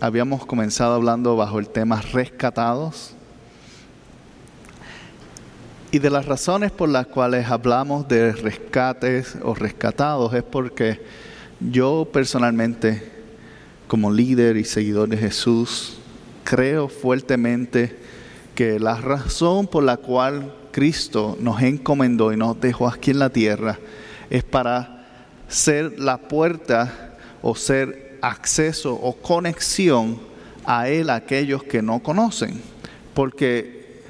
habíamos comenzado hablando bajo el tema rescatados. Y de las razones por las cuales hablamos de rescates o rescatados es porque yo personalmente, como líder y seguidor de Jesús, creo fuertemente que la razón por la cual Cristo nos encomendó y nos dejó aquí en la tierra es para ser la puerta o ser acceso o conexión a Él aquellos que no conocen. Porque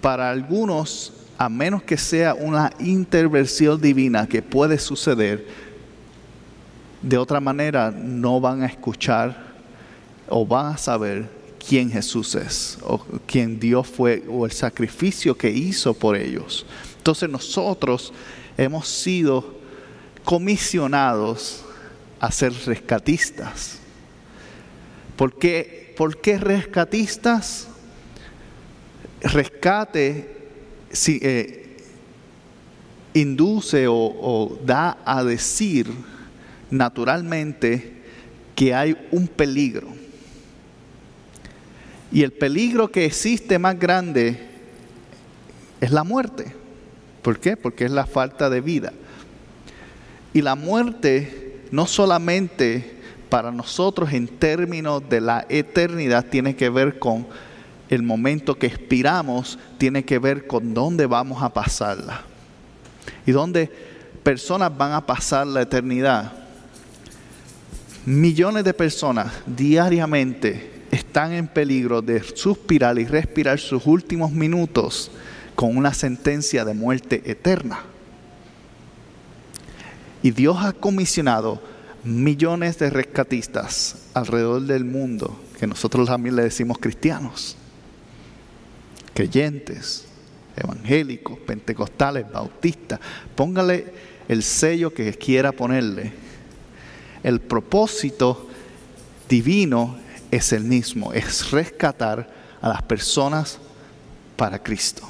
para algunos, a menos que sea una intervención divina que puede suceder, de otra manera no van a escuchar o van a saber quién Jesús es, o quién Dios fue, o el sacrificio que hizo por ellos. Entonces nosotros hemos sido comisionados a ser rescatistas. ¿Por qué, ¿Por qué rescatistas? Rescate si, eh, induce o, o da a decir naturalmente que hay un peligro. Y el peligro que existe más grande es la muerte. ¿Por qué? Porque es la falta de vida. Y la muerte no solamente para nosotros en términos de la eternidad tiene que ver con el momento que expiramos, tiene que ver con dónde vamos a pasarla. Y dónde personas van a pasar la eternidad. Millones de personas diariamente están en peligro de suspirar y respirar sus últimos minutos con una sentencia de muerte eterna. Y Dios ha comisionado millones de rescatistas alrededor del mundo, que nosotros también le decimos cristianos, creyentes, evangélicos, pentecostales, bautistas. Póngale el sello que quiera ponerle. El propósito divino es el mismo, es rescatar a las personas para Cristo.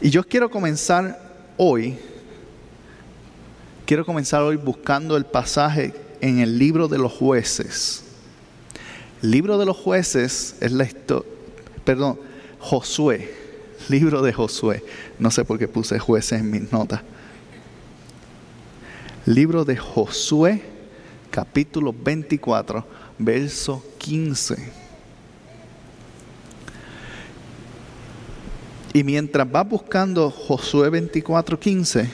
Y yo quiero comenzar hoy, quiero comenzar hoy buscando el pasaje en el libro de los jueces. Libro de los jueces es la historia, perdón, Josué, libro de Josué. No sé por qué puse jueces en mis notas. Libro de Josué, capítulo 24, verso 15. Y mientras va buscando Josué 24:15,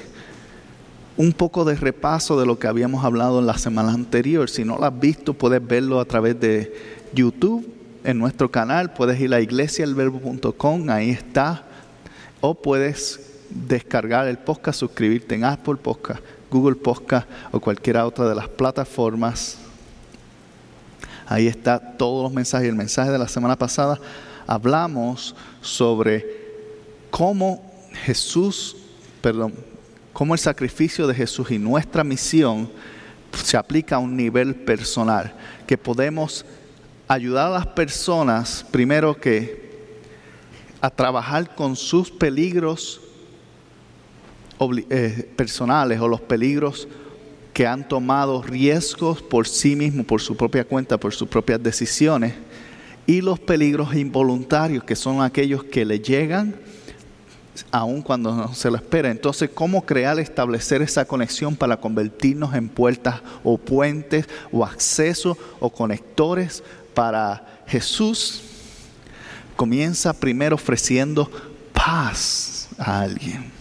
un poco de repaso de lo que habíamos hablado en la semana anterior. Si no lo has visto, puedes verlo a través de YouTube, en nuestro canal. Puedes ir a iglesialverbo.com, ahí está. O puedes descargar el podcast, suscribirte en Apple Podcast, Google Podcast o cualquiera otra de las plataformas. Ahí está todos los mensajes. El mensaje de la semana pasada hablamos sobre cómo Jesús, perdón, cómo el sacrificio de Jesús y nuestra misión se aplica a un nivel personal, que podemos ayudar a las personas, primero que a trabajar con sus peligros eh, personales o los peligros que han tomado riesgos por sí mismos, por su propia cuenta, por sus propias decisiones, y los peligros involuntarios, que son aquellos que le llegan aun cuando no se lo espera. Entonces, ¿cómo crear, establecer esa conexión para convertirnos en puertas o puentes o acceso o conectores para Jesús? Comienza primero ofreciendo paz a alguien.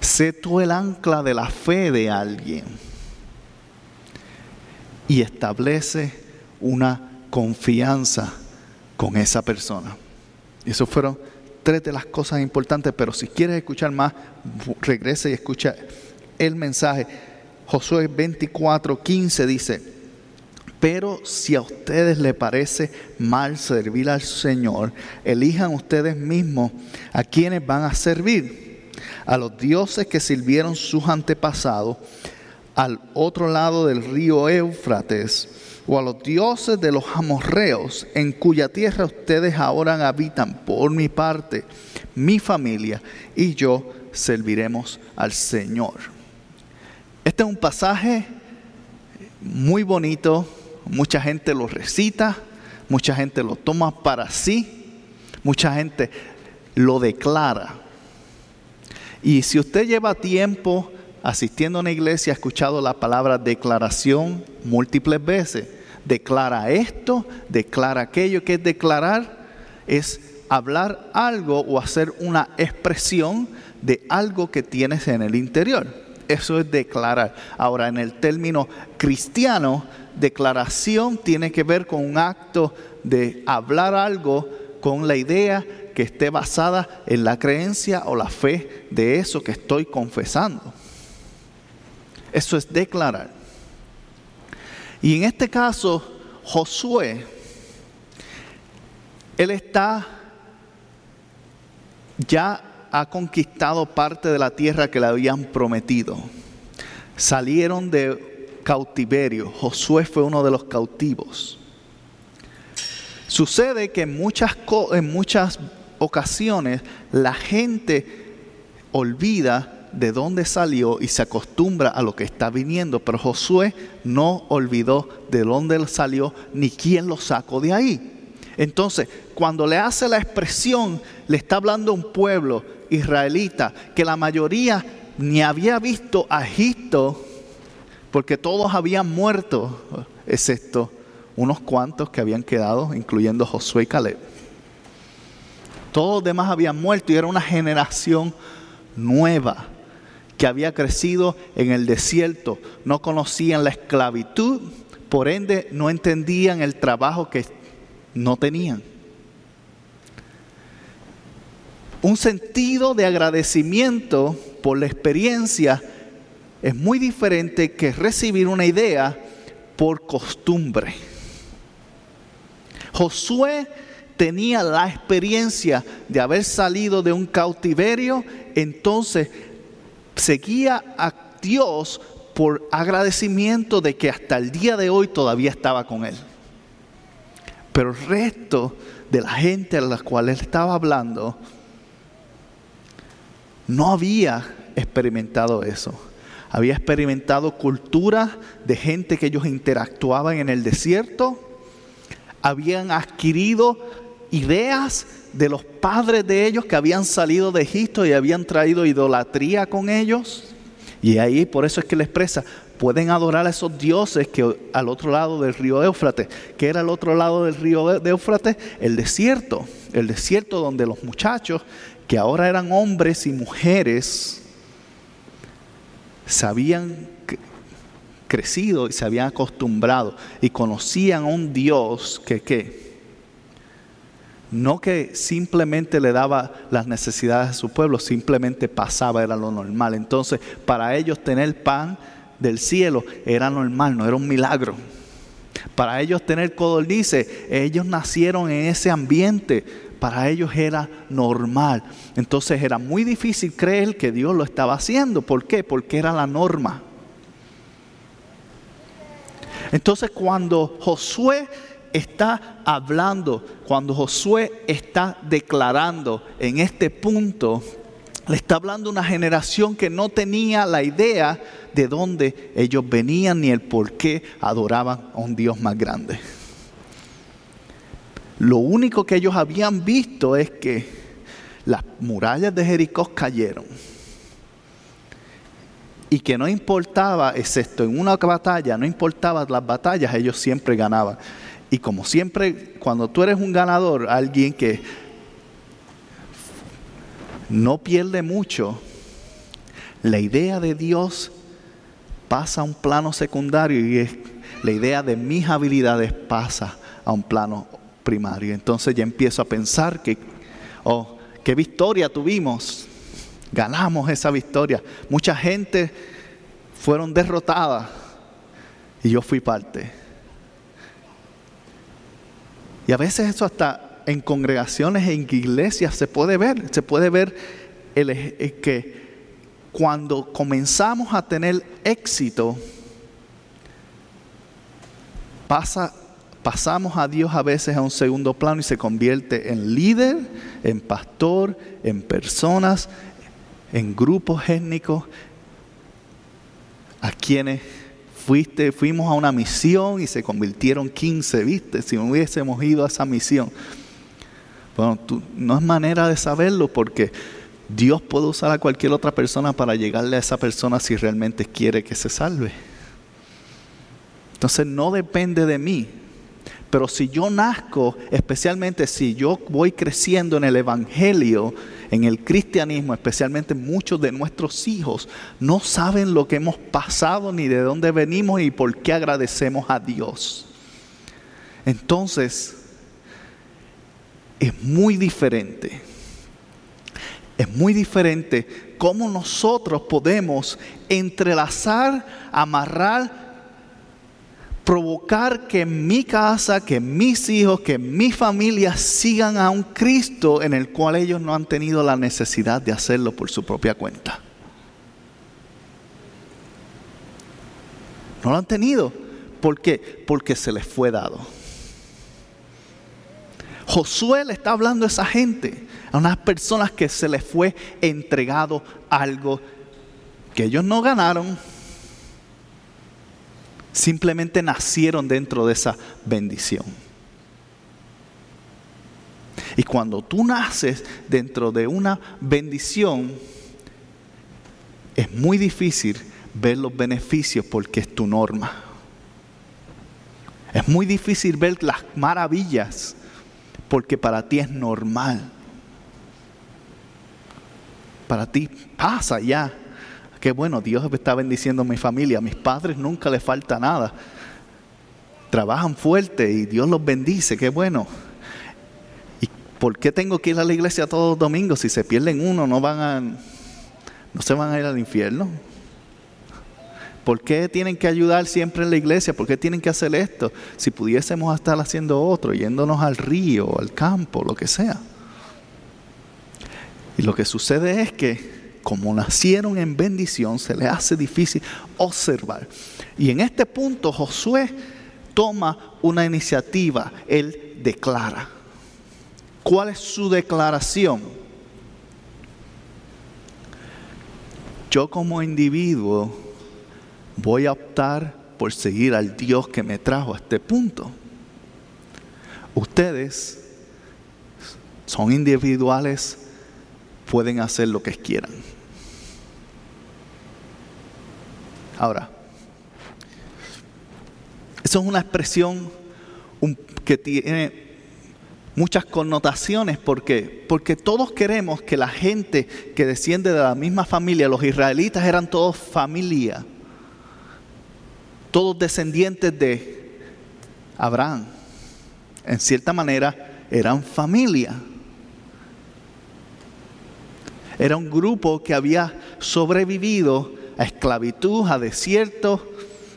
Sé tú el ancla de la fe de alguien. Y establece una confianza con esa persona. Y eso fueron tres de las cosas importantes, pero si quieres escuchar más, regresa y escucha el mensaje. Josué 24, 15 dice, Pero si a ustedes les parece mal servir al Señor, elijan ustedes mismos a quienes van a servir. A los dioses que sirvieron sus antepasados al otro lado del río Éufrates, o a los dioses de los amorreos, en cuya tierra ustedes ahora habitan. Por mi parte, mi familia y yo serviremos al Señor. Este es un pasaje muy bonito, mucha gente lo recita, mucha gente lo toma para sí, mucha gente lo declara. Y si usted lleva tiempo asistiendo a una iglesia, ha escuchado la palabra declaración múltiples veces, declara esto, declara aquello, que es declarar, es hablar algo o hacer una expresión de algo que tienes en el interior. Eso es declarar. Ahora, en el término cristiano, declaración tiene que ver con un acto de hablar algo con la idea que esté basada en la creencia o la fe de eso que estoy confesando. Eso es declarar. Y en este caso, Josué, él está, ya ha conquistado parte de la tierra que le habían prometido. Salieron de cautiverio. Josué fue uno de los cautivos. Sucede que en muchas, en muchas ocasiones la gente olvida de dónde salió y se acostumbra a lo que está viniendo. Pero Josué no olvidó de dónde salió ni quién lo sacó de ahí. Entonces, cuando le hace la expresión, le está hablando a un pueblo israelita que la mayoría ni había visto a Egipto porque todos habían muerto, excepto unos cuantos que habían quedado, incluyendo Josué y Caleb. Todos los demás habían muerto y era una generación nueva que había crecido en el desierto, no conocían la esclavitud, por ende no entendían el trabajo que no tenían. Un sentido de agradecimiento por la experiencia es muy diferente que recibir una idea por costumbre. Josué tenía la experiencia de haber salido de un cautiverio, entonces seguía a Dios por agradecimiento de que hasta el día de hoy todavía estaba con él. Pero el resto de la gente a la cual él estaba hablando no había experimentado eso. Había experimentado cultura de gente que ellos interactuaban en el desierto. Habían adquirido ideas de los padres de ellos que habían salido de Egipto y habían traído idolatría con ellos. Y ahí por eso es que le expresa, pueden adorar a esos dioses que al otro lado del río Éufrates, que era el otro lado del río de Éufrates, el desierto, el desierto donde los muchachos, que ahora eran hombres y mujeres, se habían crecido y se habían acostumbrado y conocían a un Dios que, ¿qué? No que simplemente le daba las necesidades a su pueblo, simplemente pasaba, era lo normal. Entonces, para ellos tener pan del cielo era normal, no era un milagro. Para ellos tener codornices, ellos nacieron en ese ambiente, para ellos era normal. Entonces era muy difícil creer que Dios lo estaba haciendo. ¿Por qué? Porque era la norma. Entonces cuando Josué está hablando, cuando Josué está declarando en este punto, le está hablando una generación que no tenía la idea de dónde ellos venían ni el por qué adoraban a un Dios más grande. Lo único que ellos habían visto es que las murallas de Jericó cayeron. Y que no importaba, excepto en una batalla, no importaba las batallas, ellos siempre ganaban. Y como siempre, cuando tú eres un ganador, alguien que no pierde mucho, la idea de Dios pasa a un plano secundario y la idea de mis habilidades pasa a un plano primario. Entonces ya empiezo a pensar que, oh, qué victoria tuvimos, ganamos esa victoria. Mucha gente fueron derrotadas y yo fui parte. Y a veces eso hasta en congregaciones, en iglesias se puede ver, se puede ver el, que cuando comenzamos a tener éxito, pasa, pasamos a Dios a veces a un segundo plano y se convierte en líder, en pastor, en personas, en grupos étnicos, a quienes fuiste, fuimos a una misión y se convirtieron 15, ¿viste? Si no hubiésemos ido a esa misión. Bueno, no es manera de saberlo porque Dios puede usar a cualquier otra persona para llegarle a esa persona si realmente quiere que se salve. Entonces no depende de mí. Pero si yo nazco, especialmente si yo voy creciendo en el Evangelio, en el cristianismo, especialmente muchos de nuestros hijos, no saben lo que hemos pasado, ni de dónde venimos y por qué agradecemos a Dios. Entonces, es muy diferente es muy diferente cómo nosotros podemos entrelazar, amarrar, provocar que mi casa, que mis hijos, que mi familia sigan a un Cristo en el cual ellos no han tenido la necesidad de hacerlo por su propia cuenta. No lo han tenido. ¿Por qué? Porque se les fue dado. Josué le está hablando a esa gente a unas personas que se les fue entregado algo que ellos no ganaron, simplemente nacieron dentro de esa bendición. Y cuando tú naces dentro de una bendición, es muy difícil ver los beneficios porque es tu norma. Es muy difícil ver las maravillas porque para ti es normal para ti pasa ya. Qué bueno, Dios está bendiciendo a mi familia. A mis padres nunca les falta nada. Trabajan fuerte y Dios los bendice. Qué bueno. ¿Y por qué tengo que ir a la iglesia todos los domingos? Si se pierden uno, no van a, no se van a ir al infierno. ¿Por qué tienen que ayudar siempre en la iglesia? ¿Por qué tienen que hacer esto? Si pudiésemos estar haciendo otro, yéndonos al río, al campo, lo que sea. Y lo que sucede es que como nacieron en bendición, se les hace difícil observar. Y en este punto Josué toma una iniciativa, él declara. ¿Cuál es su declaración? Yo como individuo voy a optar por seguir al Dios que me trajo a este punto. Ustedes son individuales pueden hacer lo que quieran. Ahora, eso es una expresión que tiene muchas connotaciones porque porque todos queremos que la gente que desciende de la misma familia, los israelitas eran todos familia, todos descendientes de Abraham. En cierta manera eran familia. Era un grupo que había sobrevivido a esclavitud, a desierto.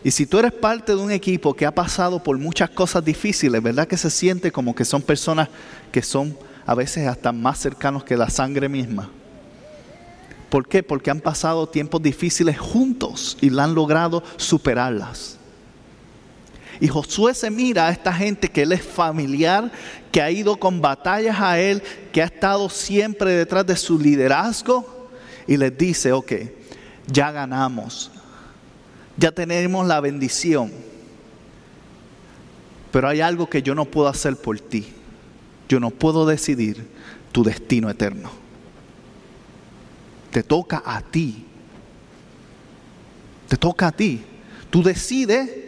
Y si tú eres parte de un equipo que ha pasado por muchas cosas difíciles, ¿verdad que se siente como que son personas que son a veces hasta más cercanos que la sangre misma? ¿Por qué? Porque han pasado tiempos difíciles juntos y la han logrado superarlas. Y Josué se mira a esta gente que él es familiar, que ha ido con batallas a él, que ha estado siempre detrás de su liderazgo y les dice, ok, ya ganamos, ya tenemos la bendición, pero hay algo que yo no puedo hacer por ti. Yo no puedo decidir tu destino eterno. Te toca a ti. Te toca a ti. Tú decides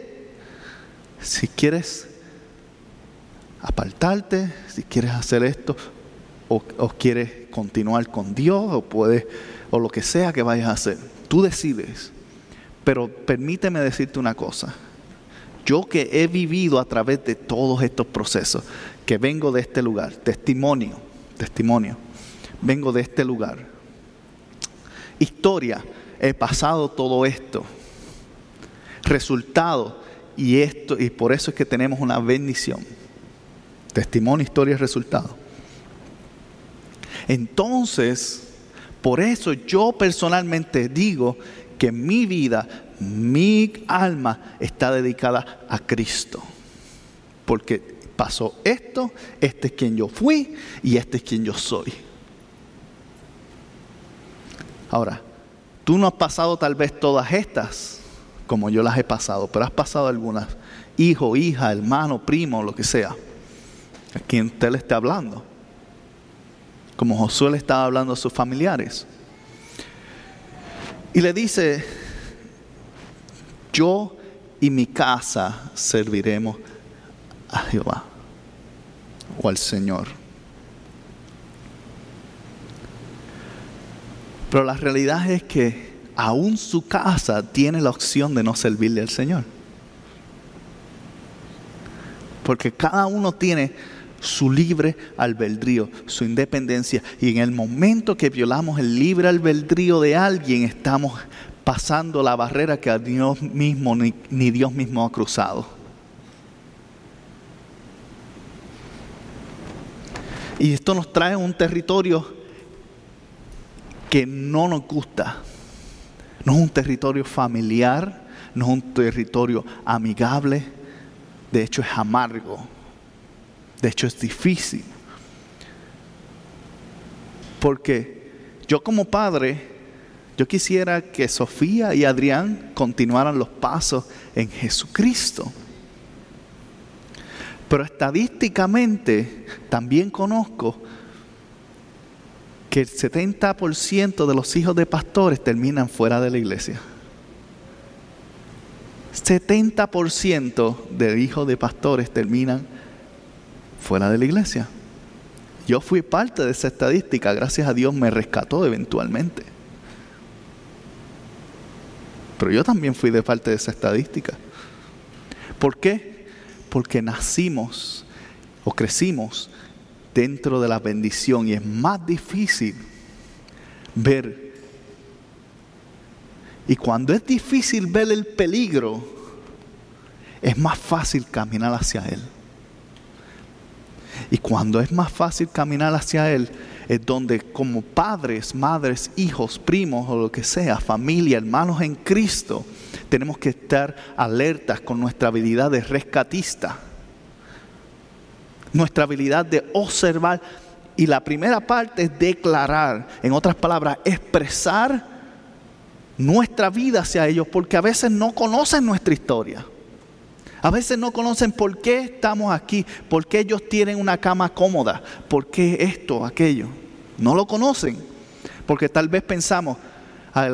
si quieres apartarte, si quieres hacer esto, o, quieres continuar con Dios, o puedes, o lo que sea que vayas a hacer. Tú decides. Pero permíteme decirte una cosa. Yo que he vivido a través de todos estos procesos, que vengo de este lugar, testimonio, testimonio, vengo de este lugar. Historia, he pasado todo esto. Resultado, y esto y por eso es que tenemos una bendición. Testimonio, historia y resultado. Entonces, por eso yo personalmente digo que mi vida, mi alma está dedicada a Cristo. Porque pasó esto, este es quien yo fui y este es quien yo soy. Ahora, tú no has pasado tal vez todas estas como yo las he pasado, pero has pasado algunas. Hijo, hija, hermano, primo, lo que sea. A quien usted le esté hablando. Como Josué le estaba hablando a sus familiares. Y le dice, yo y mi casa serviremos a Jehová o al Señor. Pero la realidad es que aún su casa tiene la opción de no servirle al Señor. Porque cada uno tiene su libre albedrío, su independencia. Y en el momento que violamos el libre albedrío de alguien, estamos pasando la barrera que a Dios mismo ni, ni Dios mismo ha cruzado. Y esto nos trae un territorio que no nos gusta. No es un territorio familiar, no es un territorio amigable, de hecho es amargo, de hecho es difícil. Porque yo como padre, yo quisiera que Sofía y Adrián continuaran los pasos en Jesucristo. Pero estadísticamente también conozco que el 70% de los hijos de pastores terminan fuera de la iglesia. 70% de hijos de pastores terminan fuera de la iglesia. Yo fui parte de esa estadística, gracias a Dios me rescató eventualmente. Pero yo también fui de parte de esa estadística. ¿Por qué? Porque nacimos o crecimos dentro de la bendición y es más difícil ver. Y cuando es difícil ver el peligro, es más fácil caminar hacia Él. Y cuando es más fácil caminar hacia Él, es donde como padres, madres, hijos, primos o lo que sea, familia, hermanos en Cristo, tenemos que estar alertas con nuestra habilidad de rescatista nuestra habilidad de observar. Y la primera parte es declarar, en otras palabras, expresar nuestra vida hacia ellos, porque a veces no conocen nuestra historia. A veces no conocen por qué estamos aquí, por qué ellos tienen una cama cómoda, por qué esto, aquello. No lo conocen, porque tal vez pensamos, ah,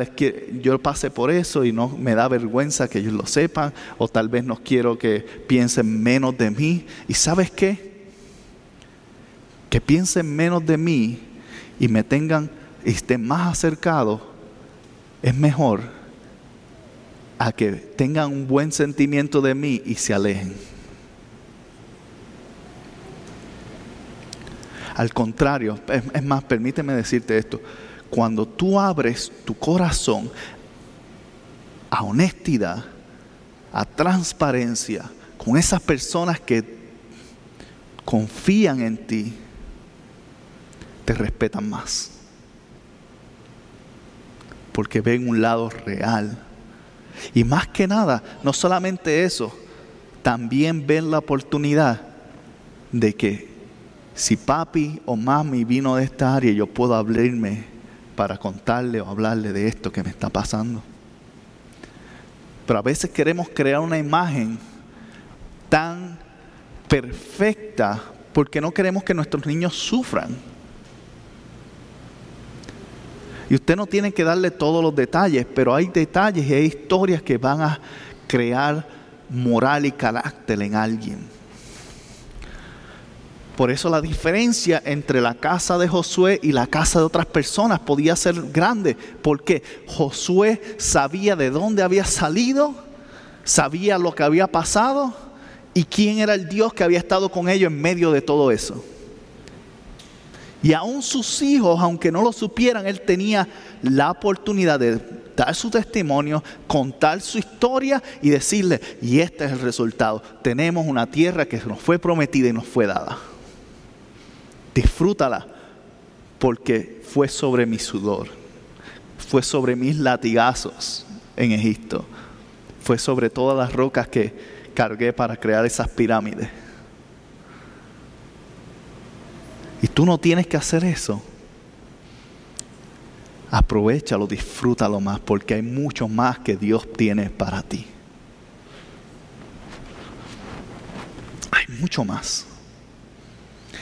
yo pasé por eso y no me da vergüenza que ellos lo sepan, o tal vez no quiero que piensen menos de mí. ¿Y sabes qué? Que piensen menos de mí y me tengan y estén más acercados, es mejor a que tengan un buen sentimiento de mí y se alejen. Al contrario, es más, permíteme decirte esto, cuando tú abres tu corazón a honestidad, a transparencia, con esas personas que confían en ti, te respetan más. Porque ven un lado real. Y más que nada, no solamente eso, también ven la oportunidad de que si papi o mami vino de esta área, yo puedo abrirme para contarle o hablarle de esto que me está pasando. Pero a veces queremos crear una imagen tan perfecta porque no queremos que nuestros niños sufran. Y usted no tiene que darle todos los detalles, pero hay detalles y hay historias que van a crear moral y carácter en alguien. Por eso la diferencia entre la casa de Josué y la casa de otras personas podía ser grande, porque Josué sabía de dónde había salido, sabía lo que había pasado y quién era el Dios que había estado con ellos en medio de todo eso. Y aún sus hijos, aunque no lo supieran, él tenía la oportunidad de dar su testimonio, contar su historia y decirle, y este es el resultado. Tenemos una tierra que nos fue prometida y nos fue dada. Disfrútala porque fue sobre mi sudor, fue sobre mis latigazos en Egipto, fue sobre todas las rocas que cargué para crear esas pirámides. Tú no tienes que hacer eso. Aprovechalo, disfrútalo más, porque hay mucho más que Dios tiene para ti. Hay mucho más.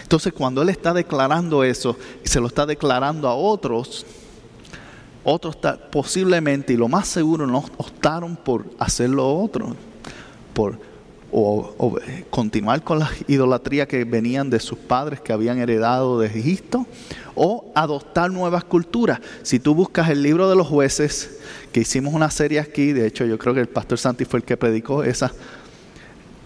Entonces cuando Él está declarando eso y se lo está declarando a otros, otros posiblemente y lo más seguro no optaron por hacerlo otro, por o, continuar con la idolatría que venían de sus padres que habían heredado de Egipto, o adoptar nuevas culturas. Si tú buscas el libro de los jueces, que hicimos una serie aquí, de hecho yo creo que el pastor Santi fue el que predicó esa,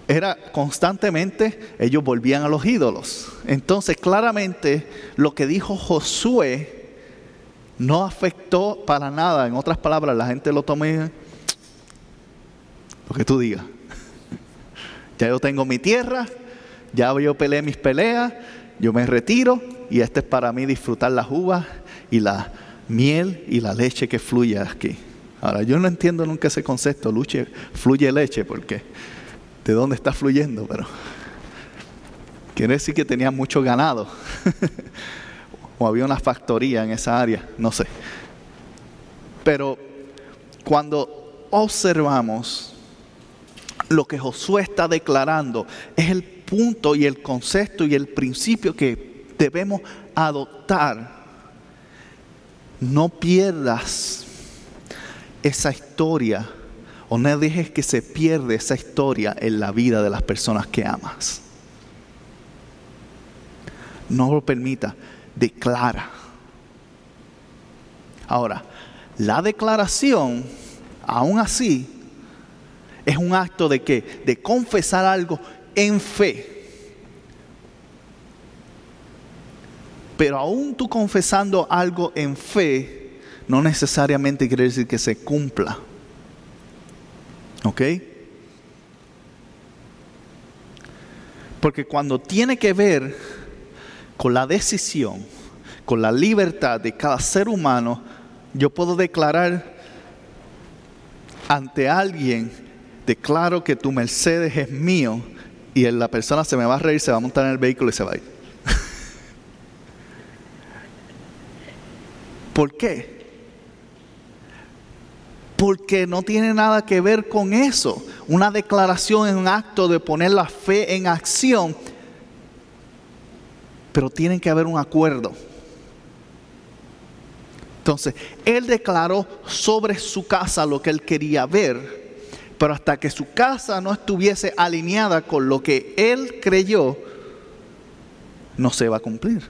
era constantemente ellos volvían a los ídolos. Entonces claramente lo que dijo Josué no afectó para nada. En otras palabras, la gente lo tomó lo que tú digas. Ya yo tengo mi tierra, ya yo peleé mis peleas, yo me retiro y este es para mí disfrutar las uvas y la miel y la leche que fluye aquí. Ahora, yo no entiendo nunca ese concepto, luche, fluye leche, porque de dónde está fluyendo, pero quiere decir que tenía mucho ganado. o había una factoría en esa área, no sé. Pero cuando observamos lo que Josué está declarando es el punto y el concepto y el principio que debemos adoptar. No pierdas esa historia o no dejes que se pierda esa historia en la vida de las personas que amas. No lo permita, declara. Ahora, la declaración, aún así, es un acto de qué? De confesar algo en fe. Pero aún tú confesando algo en fe, no necesariamente quiere decir que se cumpla. ¿Ok? Porque cuando tiene que ver con la decisión, con la libertad de cada ser humano, yo puedo declarar ante alguien declaro que tu Mercedes es mío y la persona se me va a reír, se va a montar en el vehículo y se va a ir. ¿Por qué? Porque no tiene nada que ver con eso. Una declaración es un acto de poner la fe en acción, pero tiene que haber un acuerdo. Entonces, él declaró sobre su casa lo que él quería ver pero hasta que su casa no estuviese alineada con lo que él creyó, no se va a cumplir.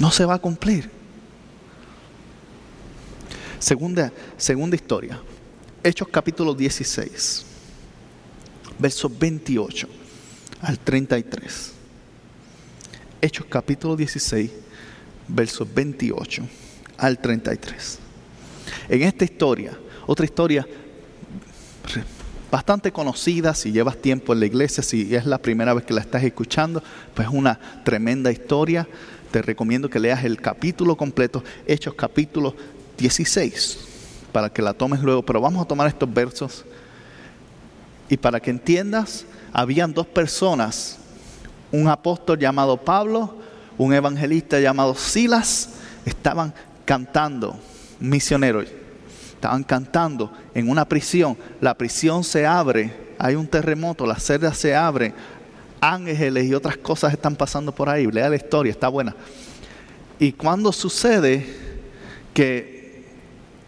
No se va a cumplir. Segunda, segunda historia. Hechos capítulo 16, versos 28 al 33. Hechos capítulo 16, versos 28 al 33. En esta historia, otra historia bastante conocida, si llevas tiempo en la iglesia, si es la primera vez que la estás escuchando, pues es una tremenda historia. Te recomiendo que leas el capítulo completo, Hechos capítulo 16, para que la tomes luego. Pero vamos a tomar estos versos y para que entiendas, habían dos personas, un apóstol llamado Pablo, un evangelista llamado Silas, estaban cantando misioneros. Estaban cantando en una prisión. La prisión se abre. Hay un terremoto. La celda se abre. Ángeles y otras cosas están pasando por ahí. Lea la historia. Está buena. Y cuando sucede que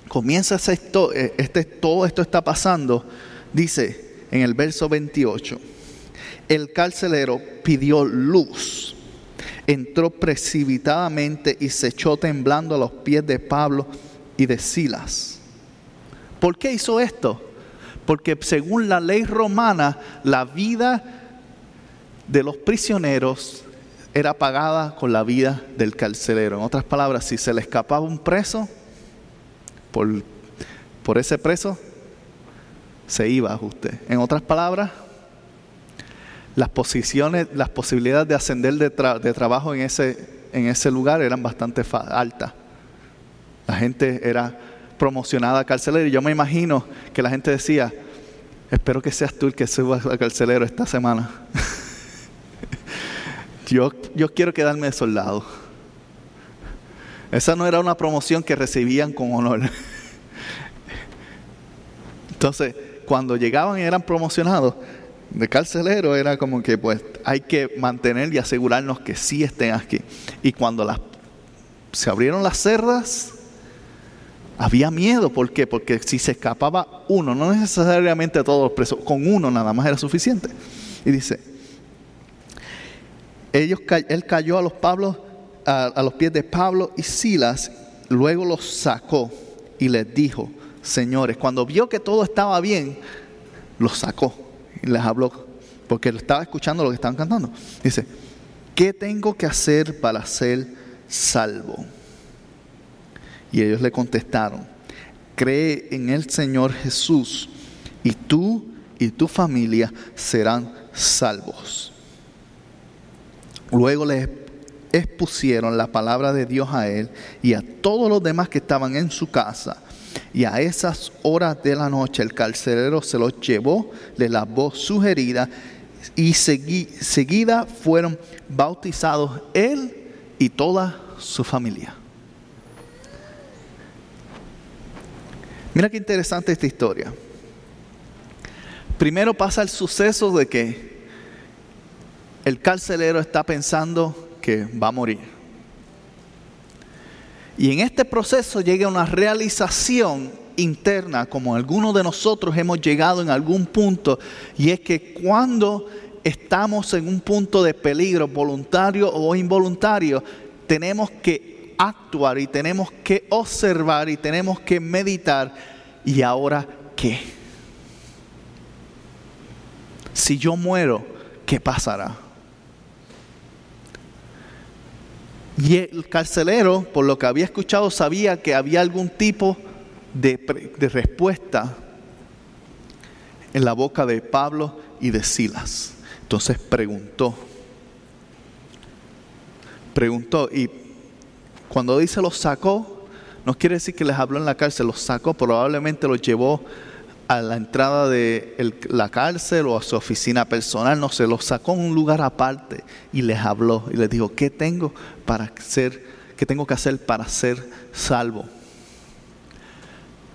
comienza esto, eh, este, todo esto está pasando, dice en el verso 28, el carcelero pidió luz entró precipitadamente y se echó temblando a los pies de Pablo y de Silas. ¿Por qué hizo esto? Porque según la ley romana, la vida de los prisioneros era pagada con la vida del carcelero. En otras palabras, si se le escapaba un preso, por, por ese preso se iba a usted. En otras palabras, las posiciones, las posibilidades de ascender de, de trabajo en ese, en ese lugar eran bastante altas. La gente era promocionada a carcelero y yo me imagino que la gente decía, espero que seas tú el que suba a carcelero esta semana. yo, yo quiero quedarme de soldado. Esa no era una promoción que recibían con honor. Entonces, cuando llegaban y eran promocionados, de carcelero era como que pues hay que mantener y asegurarnos que sí estén aquí. Y cuando las, se abrieron las cerdas, había miedo. ¿Por qué? Porque si se escapaba uno, no necesariamente todos los presos, con uno nada más era suficiente. Y dice, ellos, él cayó a los, Pablos, a los pies de Pablo y Silas, luego los sacó y les dijo, señores, cuando vio que todo estaba bien, los sacó y les habló, porque estaba escuchando lo que estaban cantando. Dice, ¿qué tengo que hacer para ser salvo? Y ellos le contestaron, cree en el Señor Jesús y tú y tu familia serán salvos. Luego les expusieron la palabra de Dios a él y a todos los demás que estaban en su casa. Y a esas horas de la noche el carcelero se los llevó, le lavó sus heridas y seguida fueron bautizados él y toda su familia. Mira qué interesante esta historia. Primero pasa el suceso de que el carcelero está pensando que va a morir. Y en este proceso llega una realización interna, como algunos de nosotros hemos llegado en algún punto, y es que cuando estamos en un punto de peligro, voluntario o involuntario, tenemos que actuar y tenemos que observar y tenemos que meditar. ¿Y ahora qué? Si yo muero, ¿qué pasará? Y el carcelero, por lo que había escuchado, sabía que había algún tipo de, respuesta en la boca de Pablo y de Silas. Entonces preguntó, preguntó y cuando dice los sacó, no quiere decir que les habló en la cárcel, los sacó, probablemente los llevó a la entrada de la cárcel o a su oficina personal, no se los sacó en un lugar aparte y les habló y les dijo, ¿qué tengo para ser, qué tengo que hacer para ser salvo?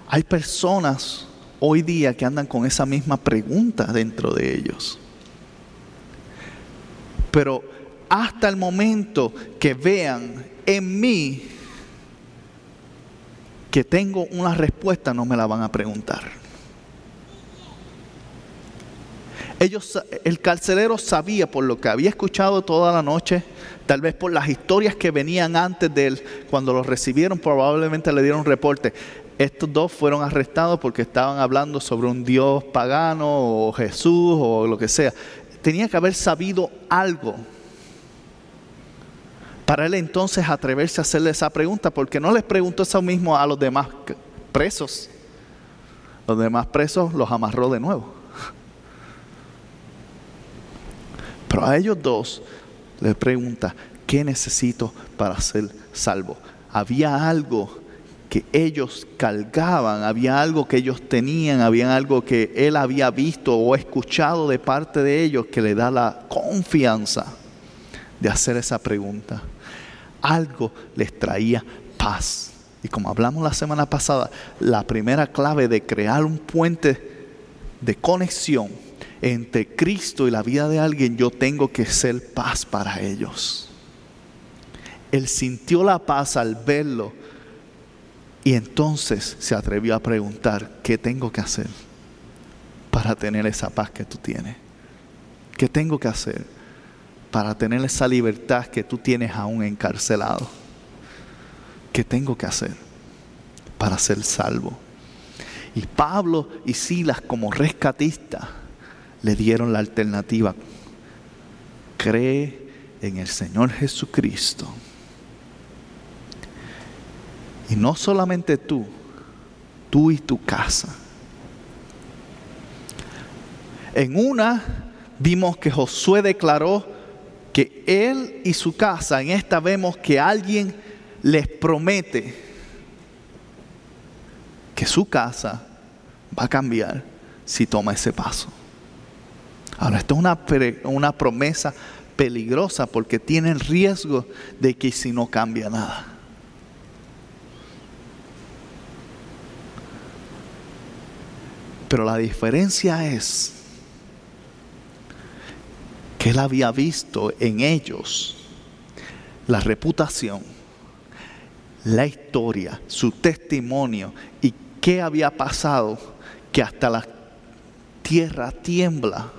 Hay personas hoy día que andan con esa misma pregunta dentro de ellos. Pero hasta el momento que vean en mí que tengo una respuesta, no me la van a preguntar. Ellos, el carcelero sabía por lo que había escuchado toda la noche, tal vez por las historias que venían antes de él, cuando los recibieron probablemente le dieron reporte. Estos dos fueron arrestados porque estaban hablando sobre un Dios pagano o Jesús o lo que sea. Tenía que haber sabido algo para él entonces atreverse a hacerle esa pregunta, porque no les preguntó eso mismo a los demás presos. Los demás presos los amarró de nuevo. Pero a ellos dos les pregunta, ¿qué necesito para ser salvo? Había algo que ellos cargaban, había algo que ellos tenían, había algo que él había visto o escuchado de parte de ellos que le da la confianza de hacer esa pregunta algo les traía paz. Y como hablamos la semana pasada, la primera clave de crear un puente de conexión entre Cristo y la vida de alguien, yo tengo que ser paz para ellos. Él sintió la paz al verlo y entonces se atrevió a preguntar, ¿qué tengo que hacer para tener esa paz que tú tienes? ¿Qué tengo que hacer? Para tener esa libertad que tú tienes aún encarcelado? ¿Qué tengo que hacer para ser salvo? Y Pablo y Silas como rescatistas le dieron la alternativa cree en el Señor Jesucristo. Y no solamente tú, tú y tu casa. En una vimos que Josué declaró que él y su casa, en esta vemos que alguien les promete que su casa va a cambiar si toma ese paso. Ahora, esto es una, una promesa peligrosa porque tiene el riesgo de que si no cambia nada. Pero la diferencia es que él había visto en ellos la reputación, la historia, su testimonio y qué había pasado que hasta la tierra tiembla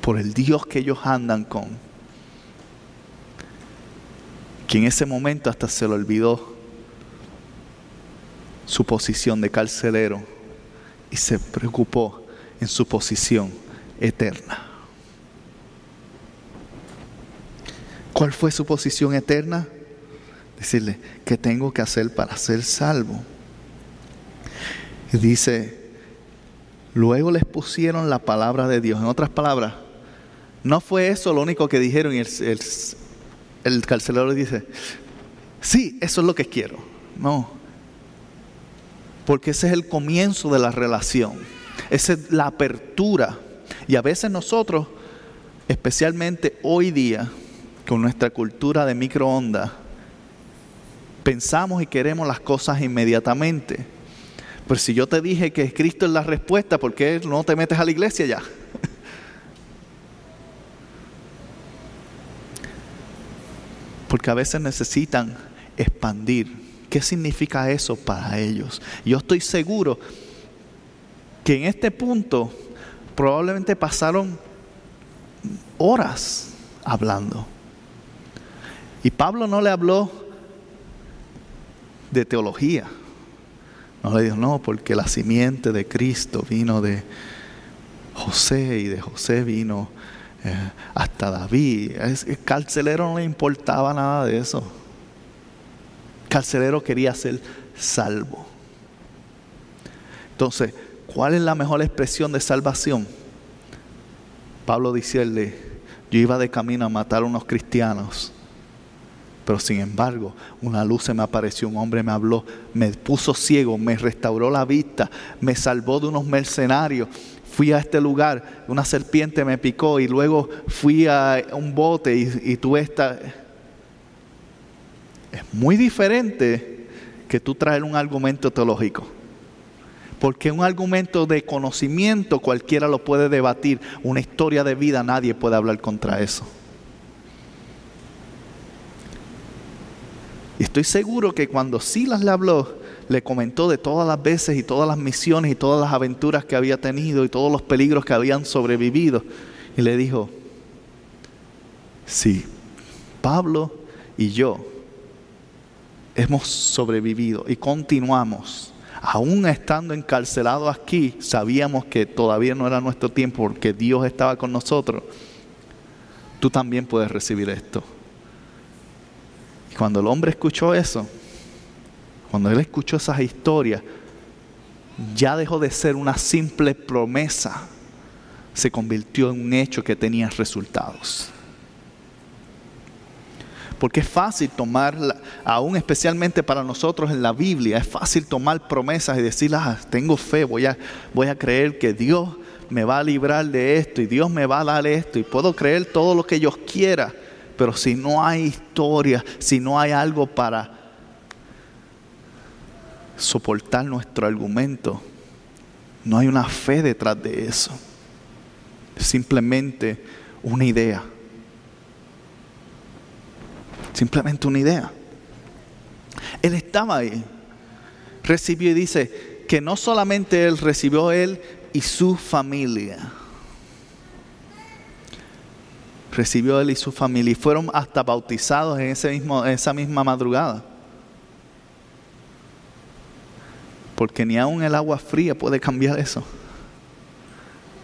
por el Dios que ellos andan con. Que en ese momento hasta se le olvidó su posición de carcelero y se preocupó en su posición eterna. ¿Cuál fue su posición eterna? Decirle, ¿qué tengo que hacer para ser salvo? Dice, luego les pusieron la palabra de Dios. En otras palabras, no fue eso lo único que dijeron y el, el carcelero dice, sí, eso es lo que quiero. No, porque ese es el comienzo de la relación, esa es la apertura. Y a veces nosotros, especialmente hoy día, con nuestra cultura de microondas, pensamos y queremos las cosas inmediatamente. Pero si yo te dije que Cristo es la respuesta, ¿por qué no te metes a la iglesia ya? Porque a veces necesitan expandir ¿Qué significa eso para ellos? Yo estoy seguro que en este punto probablemente pasaron horas hablando. Y Pablo no le habló de teología. No le dijo, no, porque la simiente de Cristo vino de José y de José vino eh, hasta David. El carcelero no le importaba nada de eso carcelero quería ser salvo. Entonces, ¿cuál es la mejor expresión de salvación? Pablo decirle, yo iba de camino a matar a unos cristianos, pero sin embargo, una luz se me apareció, un hombre me habló, me puso ciego, me restauró la vista, me salvó de unos mercenarios. Fui a este lugar, una serpiente me picó y luego fui a un bote y, y tuve esta es muy diferente que tú traer un argumento teológico. Porque un argumento de conocimiento cualquiera lo puede debatir. Una historia de vida nadie puede hablar contra eso. Y estoy seguro que cuando Silas le habló, le comentó de todas las veces y todas las misiones y todas las aventuras que había tenido y todos los peligros que habían sobrevivido. Y le dijo, sí, Pablo y yo hemos sobrevivido y continuamos. Aún estando encarcelados aquí, sabíamos que todavía no era nuestro tiempo porque Dios estaba con nosotros. Tú también puedes recibir esto. Y cuando el hombre escuchó eso, cuando él escuchó esas historias, ya dejó de ser una simple promesa, se convirtió en un hecho que tenía resultados. Porque es fácil tomar, aún especialmente para nosotros en la Biblia, es fácil tomar promesas y decir, ah, tengo fe, voy a, voy a creer que Dios me va a librar de esto y Dios me va a dar esto y puedo creer todo lo que Dios quiera. Pero si no hay historia, si no hay algo para soportar nuestro argumento, no hay una fe detrás de eso. Simplemente una idea. Simplemente una idea. Él estaba ahí. Recibió y dice que no solamente él recibió él y su familia. Recibió él y su familia y fueron hasta bautizados en, ese mismo, esa misma madrugada. Porque ni aun el agua fría puede cambiar eso.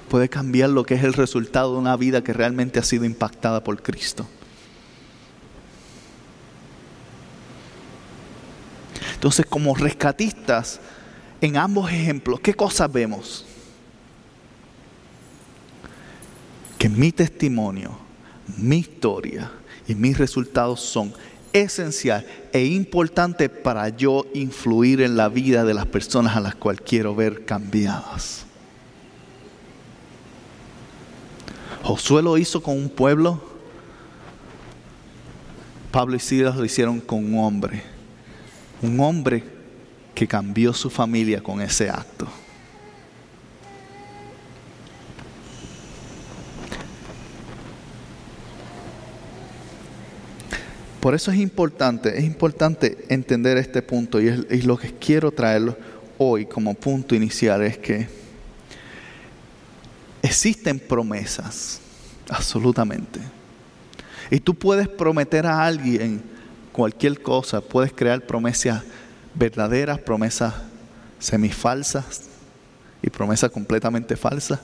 puede cambiar lo que es el resultado de una vida que realmente ha sido impactada por Cristo. Entonces, como rescatistas, en ambos ejemplos, ¿qué cosas vemos? Que mi testimonio, mi historia y mis resultados son esencial e importante para yo influir en la vida de las personas a las cuales quiero ver cambiadas. Josué lo hizo con un pueblo, Pablo y Silas lo hicieron con un hombre, un hombre que cambió su familia con ese acto. Por eso es importante, es importante entender este punto y, es, lo que quiero traer hoy como punto inicial es que existen promesas, absolutamente. Y tú puedes prometer a alguien cualquier cosa, puedes crear promesas verdaderas, promesas semifalsas y promesas completamente falsas.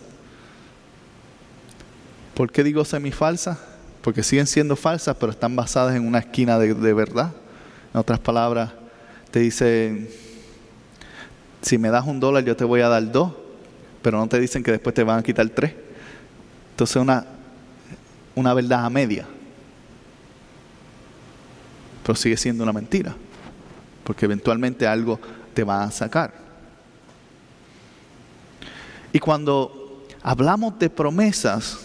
¿Por qué digo semifalsas? porque siguen siendo falsas, pero están basadas en una esquina de, verdad. En otras palabras, te dicen, si me das un dólar yo te voy a dar dos, pero no te dicen que después te van a quitar tres. Entonces una, una verdad a media. Pero sigue siendo una mentira, porque eventualmente algo te va a sacar. Y cuando hablamos de promesas,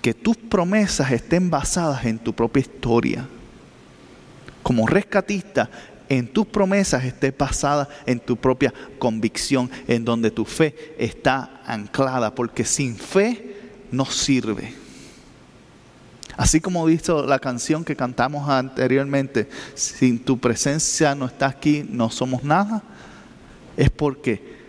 que tus promesas estén basadas en tu propia historia. Como rescatista, en tus promesas esté basada en tu propia convicción, en donde tu fe está anclada, porque sin fe no sirve. Así como dicho la canción que cantamos anteriormente, sin tu presencia no está aquí, no somos nada, es porque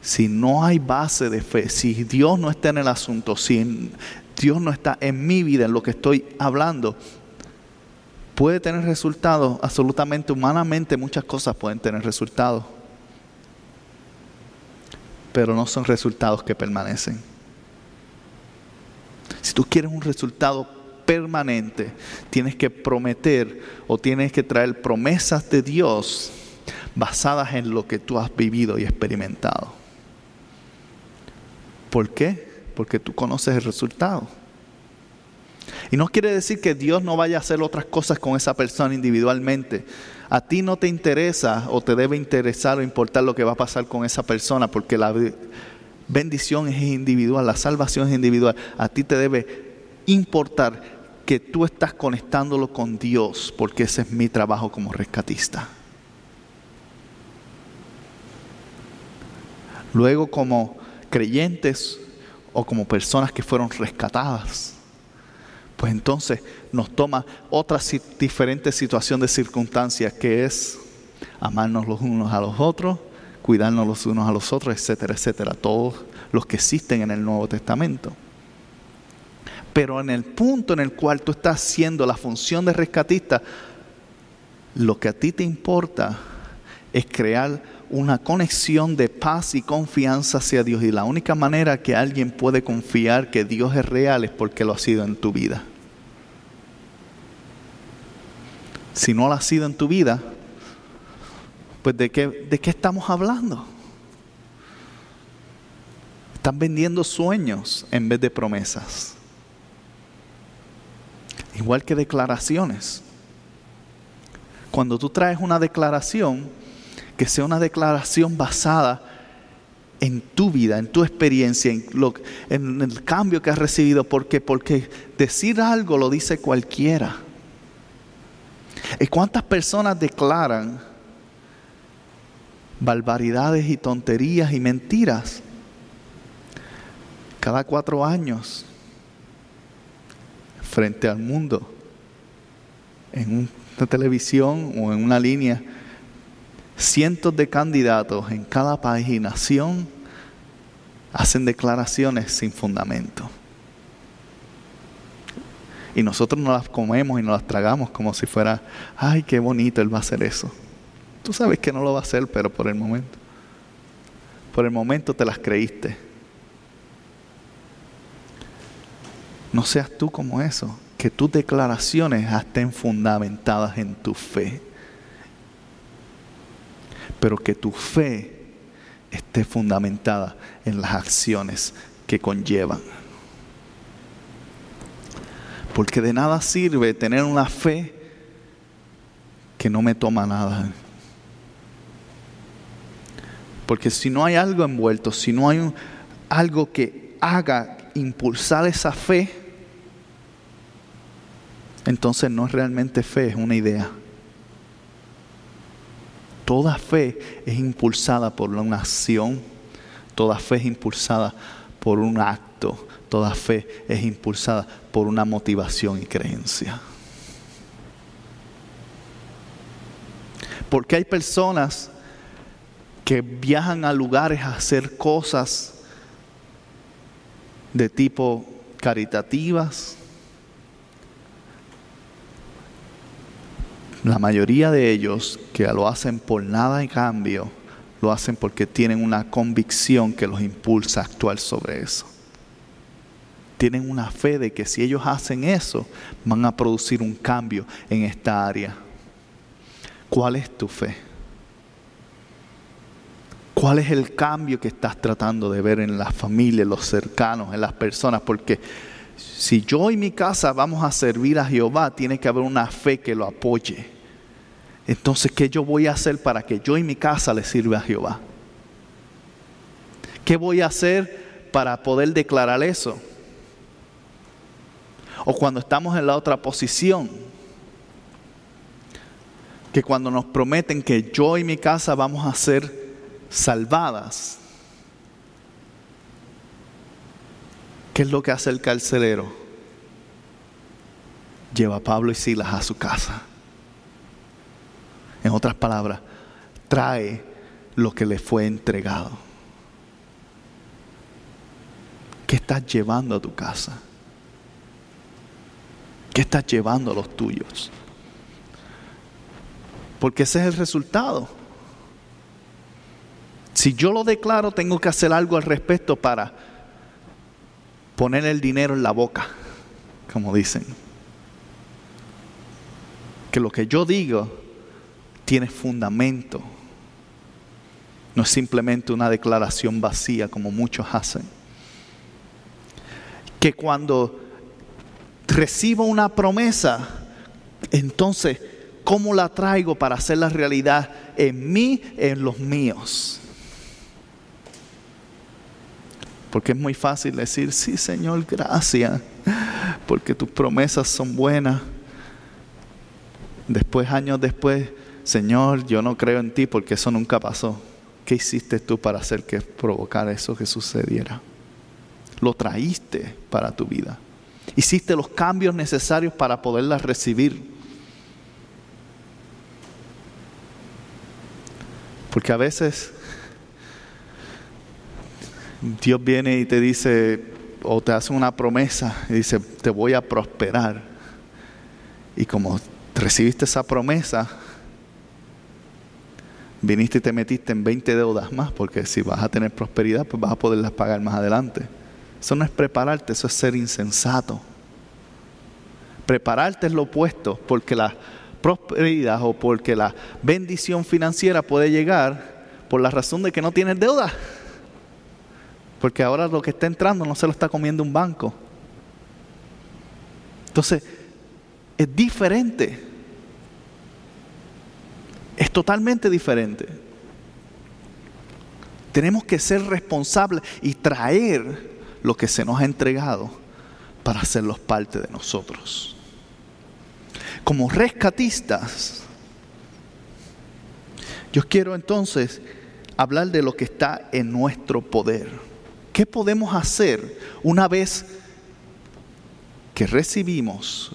si no hay base de fe, si Dios no está en el asunto, si Dios no está en mi vida, en lo que estoy hablando, puede tener resultados, absolutamente humanamente muchas cosas pueden tener resultados, pero no son resultados que permanecen. Si tú quieres un resultado permanente, tienes que prometer o tienes que traer promesas de Dios basadas en lo que tú has vivido y experimentado. ¿Por qué? porque tú conoces el resultado. Y no quiere decir que Dios no vaya a hacer otras cosas con esa persona individualmente. A ti no te interesa o te debe interesar o importar lo que va a pasar con esa persona porque la bendición es individual, la salvación es individual. A ti te debe importar que tú estás conectándolo con Dios porque ese es mi trabajo como rescatista. Luego como creyentes o como personas que fueron rescatadas. Pues entonces nos toma otra diferente situación de circunstancias que es amarnos los unos a los otros, cuidarnos los unos a los otros, etcétera, etcétera. Todos los que existen en el Nuevo Testamento. Pero en el punto en el cual tú estás haciendo la función de rescatista, lo que a ti te importa es crear una conexión de paz y confianza hacia Dios. Y la única manera que alguien puede confiar que Dios es real es porque lo ha sido en tu vida. Si no lo ha sido en tu vida, pues ¿de qué, de qué estamos hablando? Están vendiendo sueños en vez de promesas. Igual que declaraciones. Cuando tú traes una declaración, que sea una declaración basada en tu vida, en tu experiencia, en, lo, en el cambio que has recibido. ¿Por qué? Porque decir algo lo dice cualquiera. ¿Y cuántas personas declaran barbaridades y tonterías y mentiras? Cada cuatro años, frente al mundo, en una televisión o en una línea cientos de candidatos en cada país y nación hacen declaraciones sin fundamento. Y nosotros no las comemos y no las tragamos como si fuera, ay, qué bonito, él va a hacer eso. Tú sabes que no lo va a hacer, pero por el momento. Por el momento te las creíste. No seas tú como eso, que tus declaraciones estén fundamentadas en tu fe, pero que tu fe esté fundamentada en las acciones que conllevan. Porque de nada sirve tener una fe que no me toma nada. Porque si no hay algo envuelto, si no hay algo que haga impulsar esa fe, entonces no es realmente fe, es una idea. Toda fe es impulsada por una acción, toda fe es impulsada por un acto, toda fe es impulsada por una motivación y creencia. Porque hay personas que viajan a lugares a hacer cosas de tipo caritativas. La mayoría de ellos que lo hacen por nada en cambio, lo hacen porque tienen una convicción que los impulsa a actuar sobre eso. Tienen una fe de que si ellos hacen eso, van a producir un cambio en esta área. ¿Cuál es tu fe? ¿Cuál es el cambio que estás tratando de ver en la familia, en los cercanos, en las personas? Porque si yo y mi casa vamos a servir a Jehová, tiene que haber una fe que lo apoye. Entonces, ¿qué yo voy a hacer para que yo y mi casa le sirva a Jehová? ¿Qué voy a hacer para poder declarar eso? O cuando estamos en la otra posición, que cuando nos prometen que yo y mi casa vamos a ser salvadas. ¿Qué es lo que hace el carcelero? Lleva a Pablo y Silas a su casa. En otras palabras, trae lo que le fue entregado. ¿Qué estás llevando a tu casa? ¿Qué estás llevando a los tuyos? Porque ese es el resultado. Si yo lo declaro, tengo que hacer algo al respecto para poner el dinero en la boca, como dicen. Que lo que yo digo tiene fundamento. No es simplemente una declaración vacía como muchos hacen. Que cuando recibo una promesa, entonces, ¿cómo la traigo para hacerla realidad en mí, en los míos? Porque es muy fácil decir, sí Señor, gracias, porque tus promesas son buenas. Después, años después, Señor, yo no creo en ti porque eso nunca pasó. ¿Qué hiciste tú para hacer que provocara eso que sucediera? Lo traíste para tu vida. Hiciste los cambios necesarios para poderla recibir. Porque a veces Dios viene y te dice, o te hace una promesa y dice, te voy a prosperar. Y como recibiste esa promesa, viniste y te metiste en 20 deudas más, porque si vas a tener prosperidad, pues vas a poderlas pagar más adelante. Eso no es prepararte, eso es ser insensato. Prepararte es lo opuesto, porque la prosperidad o porque la bendición financiera puede llegar por la razón de que no tienes deuda. Porque ahora lo que está entrando no se lo está comiendo un banco. Entonces, es diferente. Es totalmente diferente. Tenemos que ser responsables y traer lo que se nos ha entregado para hacerlos parte de nosotros. Como rescatistas, yo quiero entonces hablar de lo que está en nuestro poder. ¿Qué podemos hacer una vez que recibimos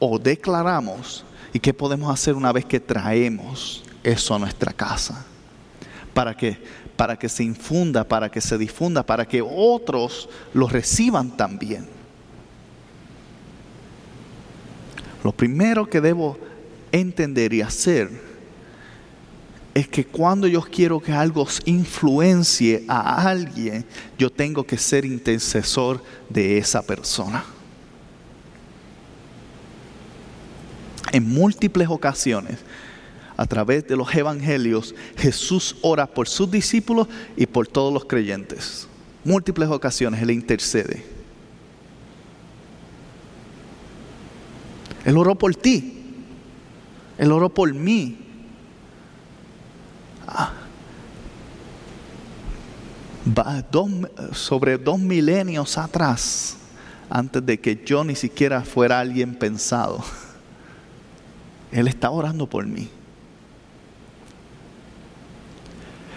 o declaramos? ¿Y qué podemos hacer una vez que traemos eso a nuestra casa? Para que, para que se infunda, para que se difunda, para que otros lo reciban también. Lo primero que debo entender y hacer es que cuando yo quiero que algo influencie a alguien, yo tengo que ser intercesor de esa persona. En múltiples ocasiones, a través de los evangelios, Jesús ora por sus discípulos y por todos los creyentes. Múltiples ocasiones Él intercede. Él oró por ti. Él oró por mí. Sobre dos milenios atrás, antes de que yo ni siquiera fuera alguien pensado, Él está orando por mí.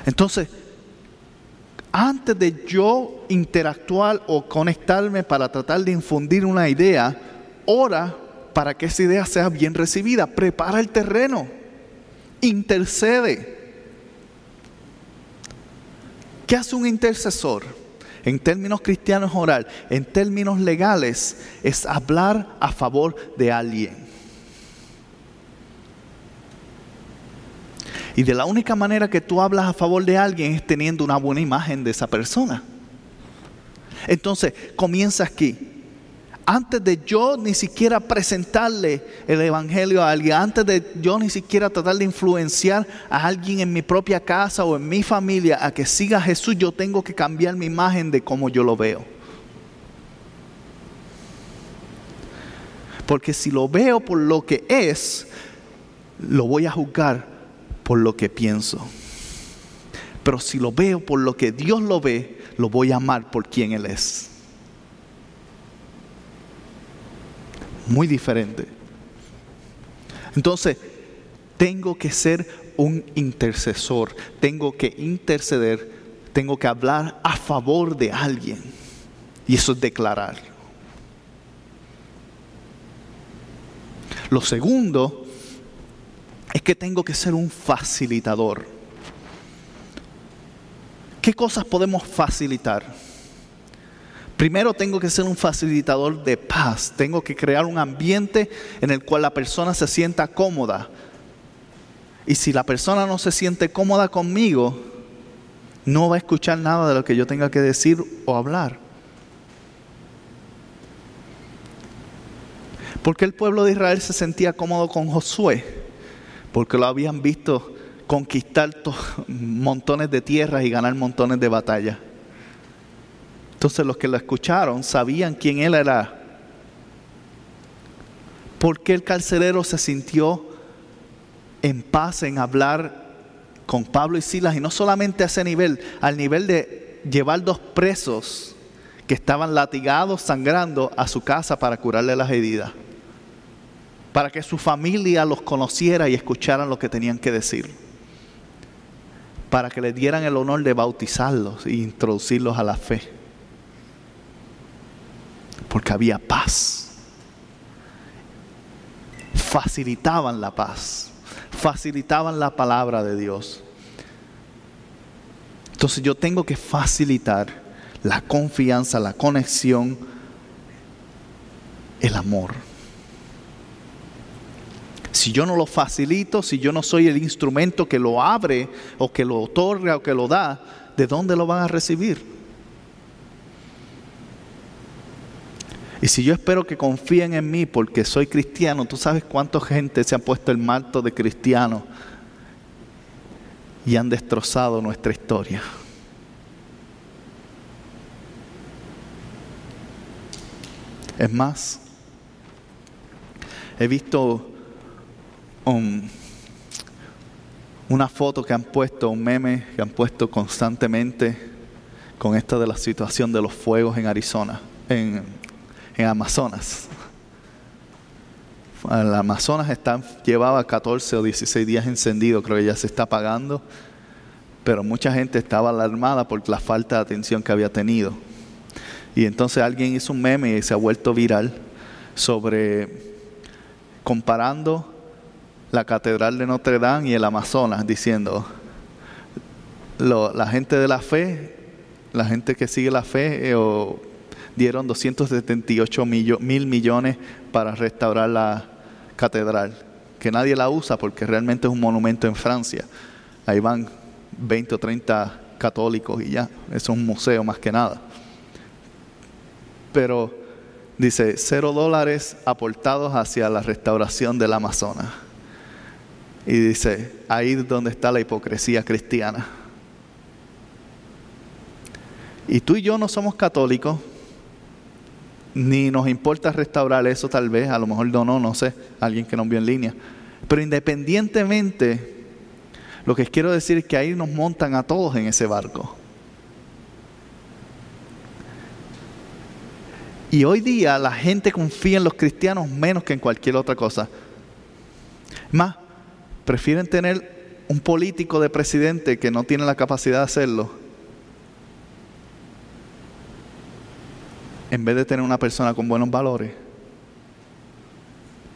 Entonces, antes de yo interactuar o conectarme para tratar de infundir una idea, ora para que esa idea sea bien recibida. Prepara el terreno. Intercede. ¿Qué hace un intercesor? En términos cristianos oral, en términos legales, es hablar a favor de alguien. Y de la única manera que tú hablas a favor de alguien es teniendo una buena imagen de esa persona. Entonces, comienza aquí. Antes de yo ni siquiera presentarle el Evangelio a alguien, antes de yo ni siquiera tratar de influenciar a alguien en mi propia casa o en mi familia a que siga a Jesús, yo tengo que cambiar mi imagen de cómo yo lo veo. Porque si lo veo por lo que es, lo voy a juzgar por lo que pienso. Pero si lo veo por lo que Dios lo ve, lo voy a amar por quien Él es. Muy diferente. Entonces, tengo que ser un intercesor, tengo que interceder, tengo que hablar a favor de alguien. Y eso es declarar. Lo segundo es que tengo que ser un facilitador. ¿Qué cosas podemos facilitar? Primero tengo que ser un facilitador de paz. Tengo que crear un ambiente en el cual la persona se sienta cómoda. Y si la persona no se siente cómoda conmigo, no va a escuchar nada de lo que yo tenga que decir o hablar. ¿Por qué el pueblo de Israel se sentía cómodo con Josué? porque lo habían visto conquistar montones de tierras y ganar montones de batallas. Entonces los que lo escucharon sabían quién él era. ¿Por qué el carcelero se sintió en paz en hablar con Pablo y Silas? Y no solamente a ese nivel, al nivel de llevar dos presos que estaban latigados, sangrando, a su casa para curarle las heridas para que su familia los conociera y escucharan lo que tenían que decir, para que le dieran el honor de bautizarlos e introducirlos a la fe, porque había paz, facilitaban la paz, facilitaban la palabra de Dios. Entonces yo tengo que facilitar la confianza, la conexión, el amor. Si yo no lo facilito, si yo no soy el instrumento que lo abre o que lo otorga o que lo da, ¿de dónde lo van a recibir? Y si yo espero que confíen en mí porque soy cristiano, tú sabes cuánta gente se ha puesto el manto de cristiano y han destrozado nuestra historia. Es más, he visto una foto que han puesto, un meme que han puesto constantemente con esta de la situación de los fuegos en Arizona, en, en Amazonas. El Amazonas está, llevaba 14 o 16 días encendido, creo que ya se está apagando, pero mucha gente estaba alarmada por la falta de atención que había tenido. Y entonces alguien hizo un meme y se ha vuelto viral sobre comparando la Catedral de Notre Dame y el Amazonas, diciendo, la gente de la fe, la gente que sigue la fe, eh, dieron 278 mil millones para restaurar la catedral, que nadie la usa porque realmente es un monumento en Francia. Ahí van 20 o 30 católicos y ya, es un museo más que nada. Pero dice, cero dólares aportados hacia la restauración del Amazonas. Y dice, ahí es donde está la hipocresía cristiana. Y tú y yo no somos católicos, ni nos importa restaurar eso tal vez, a lo mejor no, no sé, alguien que nos vio en línea. Pero independientemente, lo que quiero decir es que ahí nos montan a todos en ese barco. Y hoy día la gente confía en los cristianos menos que en cualquier otra cosa. Más, prefieren tener un político de presidente que no tiene la capacidad de hacerlo, en vez de tener una persona con buenos valores.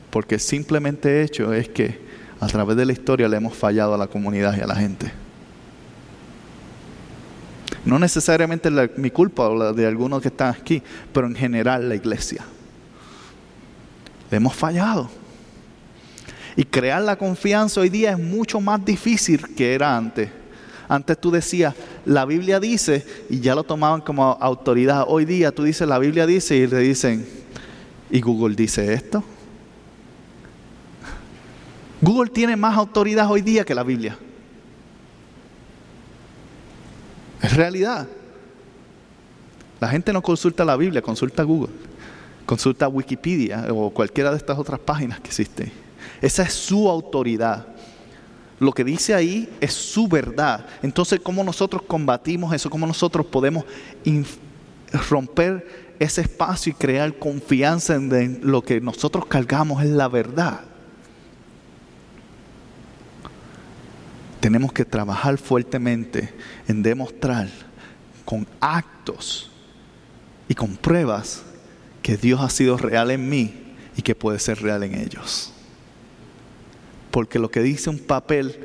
Porque simplemente hecho es que a través de la historia le hemos fallado a la comunidad y a la gente. No necesariamente mi culpa o la de algunos que están aquí, pero en general la iglesia. Le hemos fallado. Y crear la confianza hoy día es mucho más difícil que era antes. Antes tú decías, la Biblia dice, y ya lo tomaban como autoridad. Hoy día tú dices, la Biblia dice, y le dicen, ¿y Google dice esto? Google tiene más autoridad hoy día que la Biblia. Es realidad. La gente no consulta la Biblia, consulta Google, consulta Wikipedia o cualquiera de estas otras páginas que existen. Esa es su autoridad. Lo que dice ahí es su verdad. Entonces, ¿cómo nosotros combatimos eso? ¿Cómo nosotros podemos romper ese espacio y crear confianza en lo que nosotros cargamos es la verdad? tenemos que trabajar fuertemente en demostrar con actos y con pruebas que Dios ha sido real en mí y que puede ser real en ellos. Porque lo que dice un papel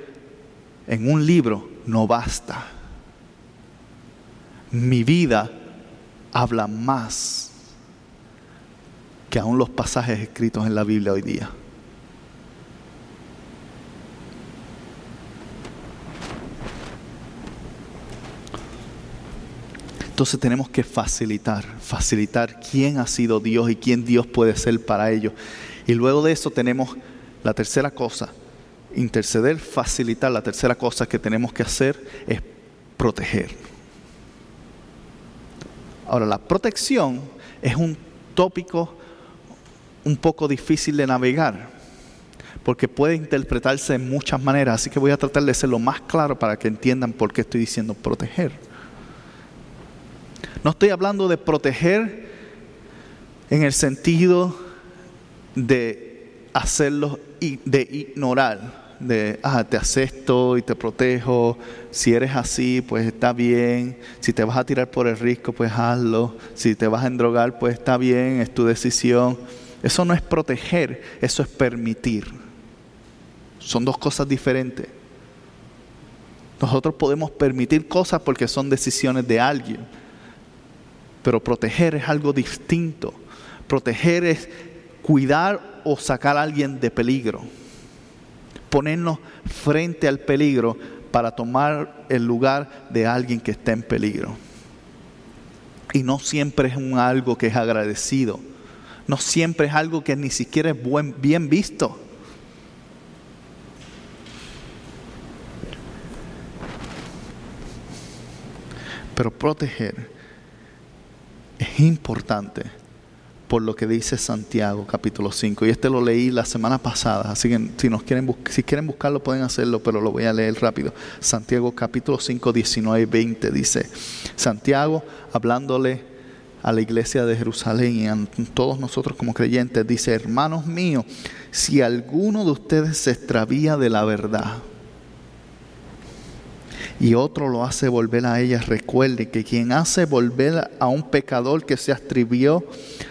en un libro no basta. Mi vida habla más que aún los pasajes escritos en la Biblia hoy día. Entonces tenemos que facilitar, facilitar quién ha sido Dios y quién Dios puede ser para ellos. Y luego de eso tenemos la tercera cosa, interceder, facilitar. La tercera cosa que tenemos que hacer es proteger. Ahora, la protección es un tópico un poco difícil de navegar, porque puede interpretarse de muchas maneras, así que voy a tratar de ser lo más claro para que entiendan por qué estoy diciendo proteger. No estoy hablando de proteger en el sentido de hacerlo y de ignorar, de, ah, te acepto y te protejo, si eres así, pues está bien, si te vas a tirar por el risco, pues hazlo, si te vas a endrogar, pues está bien, es tu decisión. Eso no es proteger, eso es permitir. Son dos cosas diferentes. Nosotros podemos permitir cosas porque son decisiones de alguien pero proteger es algo distinto. Proteger es cuidar o sacar a alguien de peligro. Ponernos frente al peligro para tomar el lugar de alguien que está en peligro. Y no siempre es un algo que es agradecido. No siempre es algo que ni siquiera es buen, bien visto. Pero proteger es importante por lo que dice Santiago capítulo 5. Y este lo leí la semana pasada, así que si, nos quieren, si quieren buscarlo pueden hacerlo, pero lo voy a leer rápido. Santiago capítulo 5, 19 y 20 dice, Santiago hablándole a la iglesia de Jerusalén y a todos nosotros como creyentes, dice, hermanos míos, si alguno de ustedes se extravía de la verdad, y otro lo hace volver a ella. Recuerde que quien hace volver a un pecador que se astribió,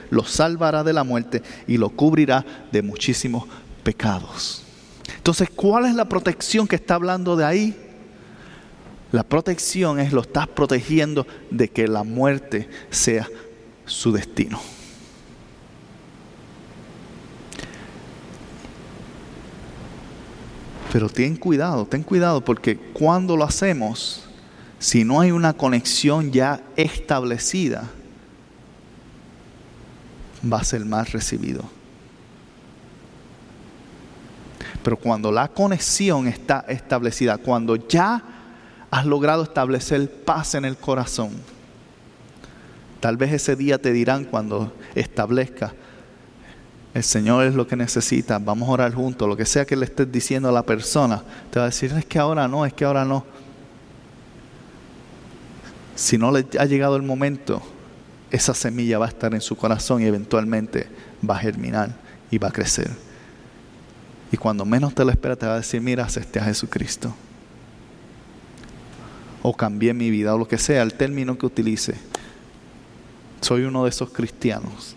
lo salvará de la muerte y lo cubrirá de muchísimos pecados. Entonces, ¿cuál es la protección que está hablando de ahí? La protección es lo estás protegiendo de que la muerte sea su destino. Pero ten cuidado, ten cuidado porque cuando lo hacemos, si no hay una conexión ya establecida, va a ser más recibido. Pero cuando la conexión está establecida, cuando ya has logrado establecer paz en el corazón, tal vez ese día te dirán cuando establezca, el Señor es lo que necesita, vamos a orar juntos, lo que sea que le estés diciendo a la persona, te va a decir, es que ahora no, es que ahora no. Si no le ha llegado el momento, esa semilla va a estar en su corazón y eventualmente va a germinar y va a crecer. Y cuando menos te lo espera, te va a decir, mira, acepté a Jesucristo. O cambié mi vida, o lo que sea, el término que utilice. Soy uno de esos cristianos.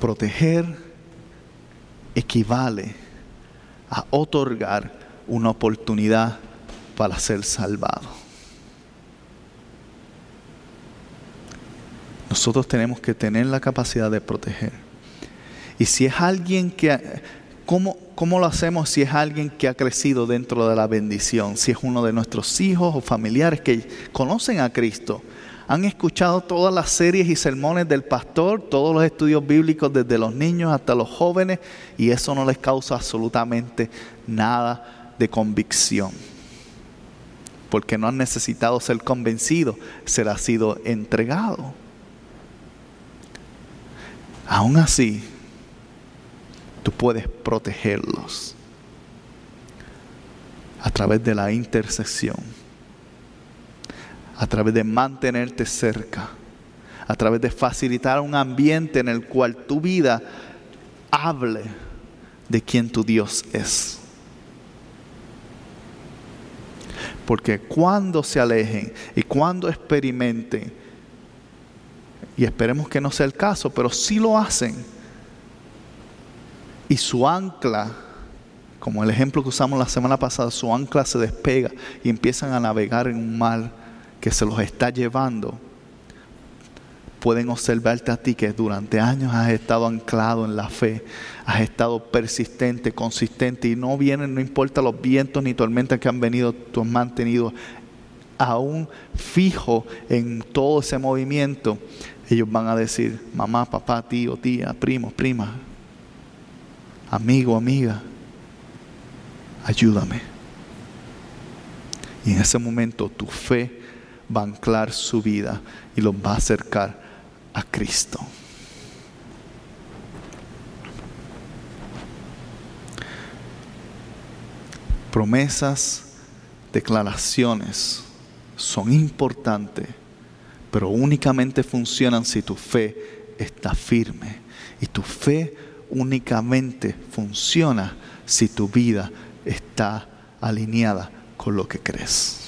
Proteger equivale a otorgar una oportunidad para ser salvado. Nosotros tenemos que tener la capacidad de proteger. Y si es alguien que, ¿cómo, ¿cómo lo hacemos si es alguien que ha crecido dentro de la bendición? Si es uno de nuestros hijos o familiares que conocen a Cristo, han escuchado todas las series y sermones del pastor, todos los estudios bíblicos desde los niños hasta los jóvenes, y eso no les causa absolutamente nada de convicción. Porque no han necesitado ser convencidos, se ha sido entregado. Aún así, tú puedes protegerlos a través de la intersección, a través de mantenerte cerca, a través de facilitar un ambiente en el cual tu vida hable de quién tu Dios es. Porque cuando se alejen y cuando experimenten y esperemos que no sea el caso, pero si lo hacen. Y su ancla, como el ejemplo que usamos la semana pasada, su ancla se despega y empiezan a navegar en un mar que se los está llevando. Pueden observarte a ti que durante años has estado anclado en la fe, has estado persistente, consistente y no vienen, no importa los vientos ni tormentas que han venido, tú has mantenido aún fijo en todo ese movimiento ellos van a decir, mamá, papá, tío, tía, primo, prima, amigo, amiga, ayúdame. Y en ese momento tu fe va a anclar su vida y los va a acercar a Cristo. Promesas, declaraciones son importantes pero únicamente funcionan si tu fe está firme. Y tu fe únicamente funciona si tu vida está alineada con lo que crees.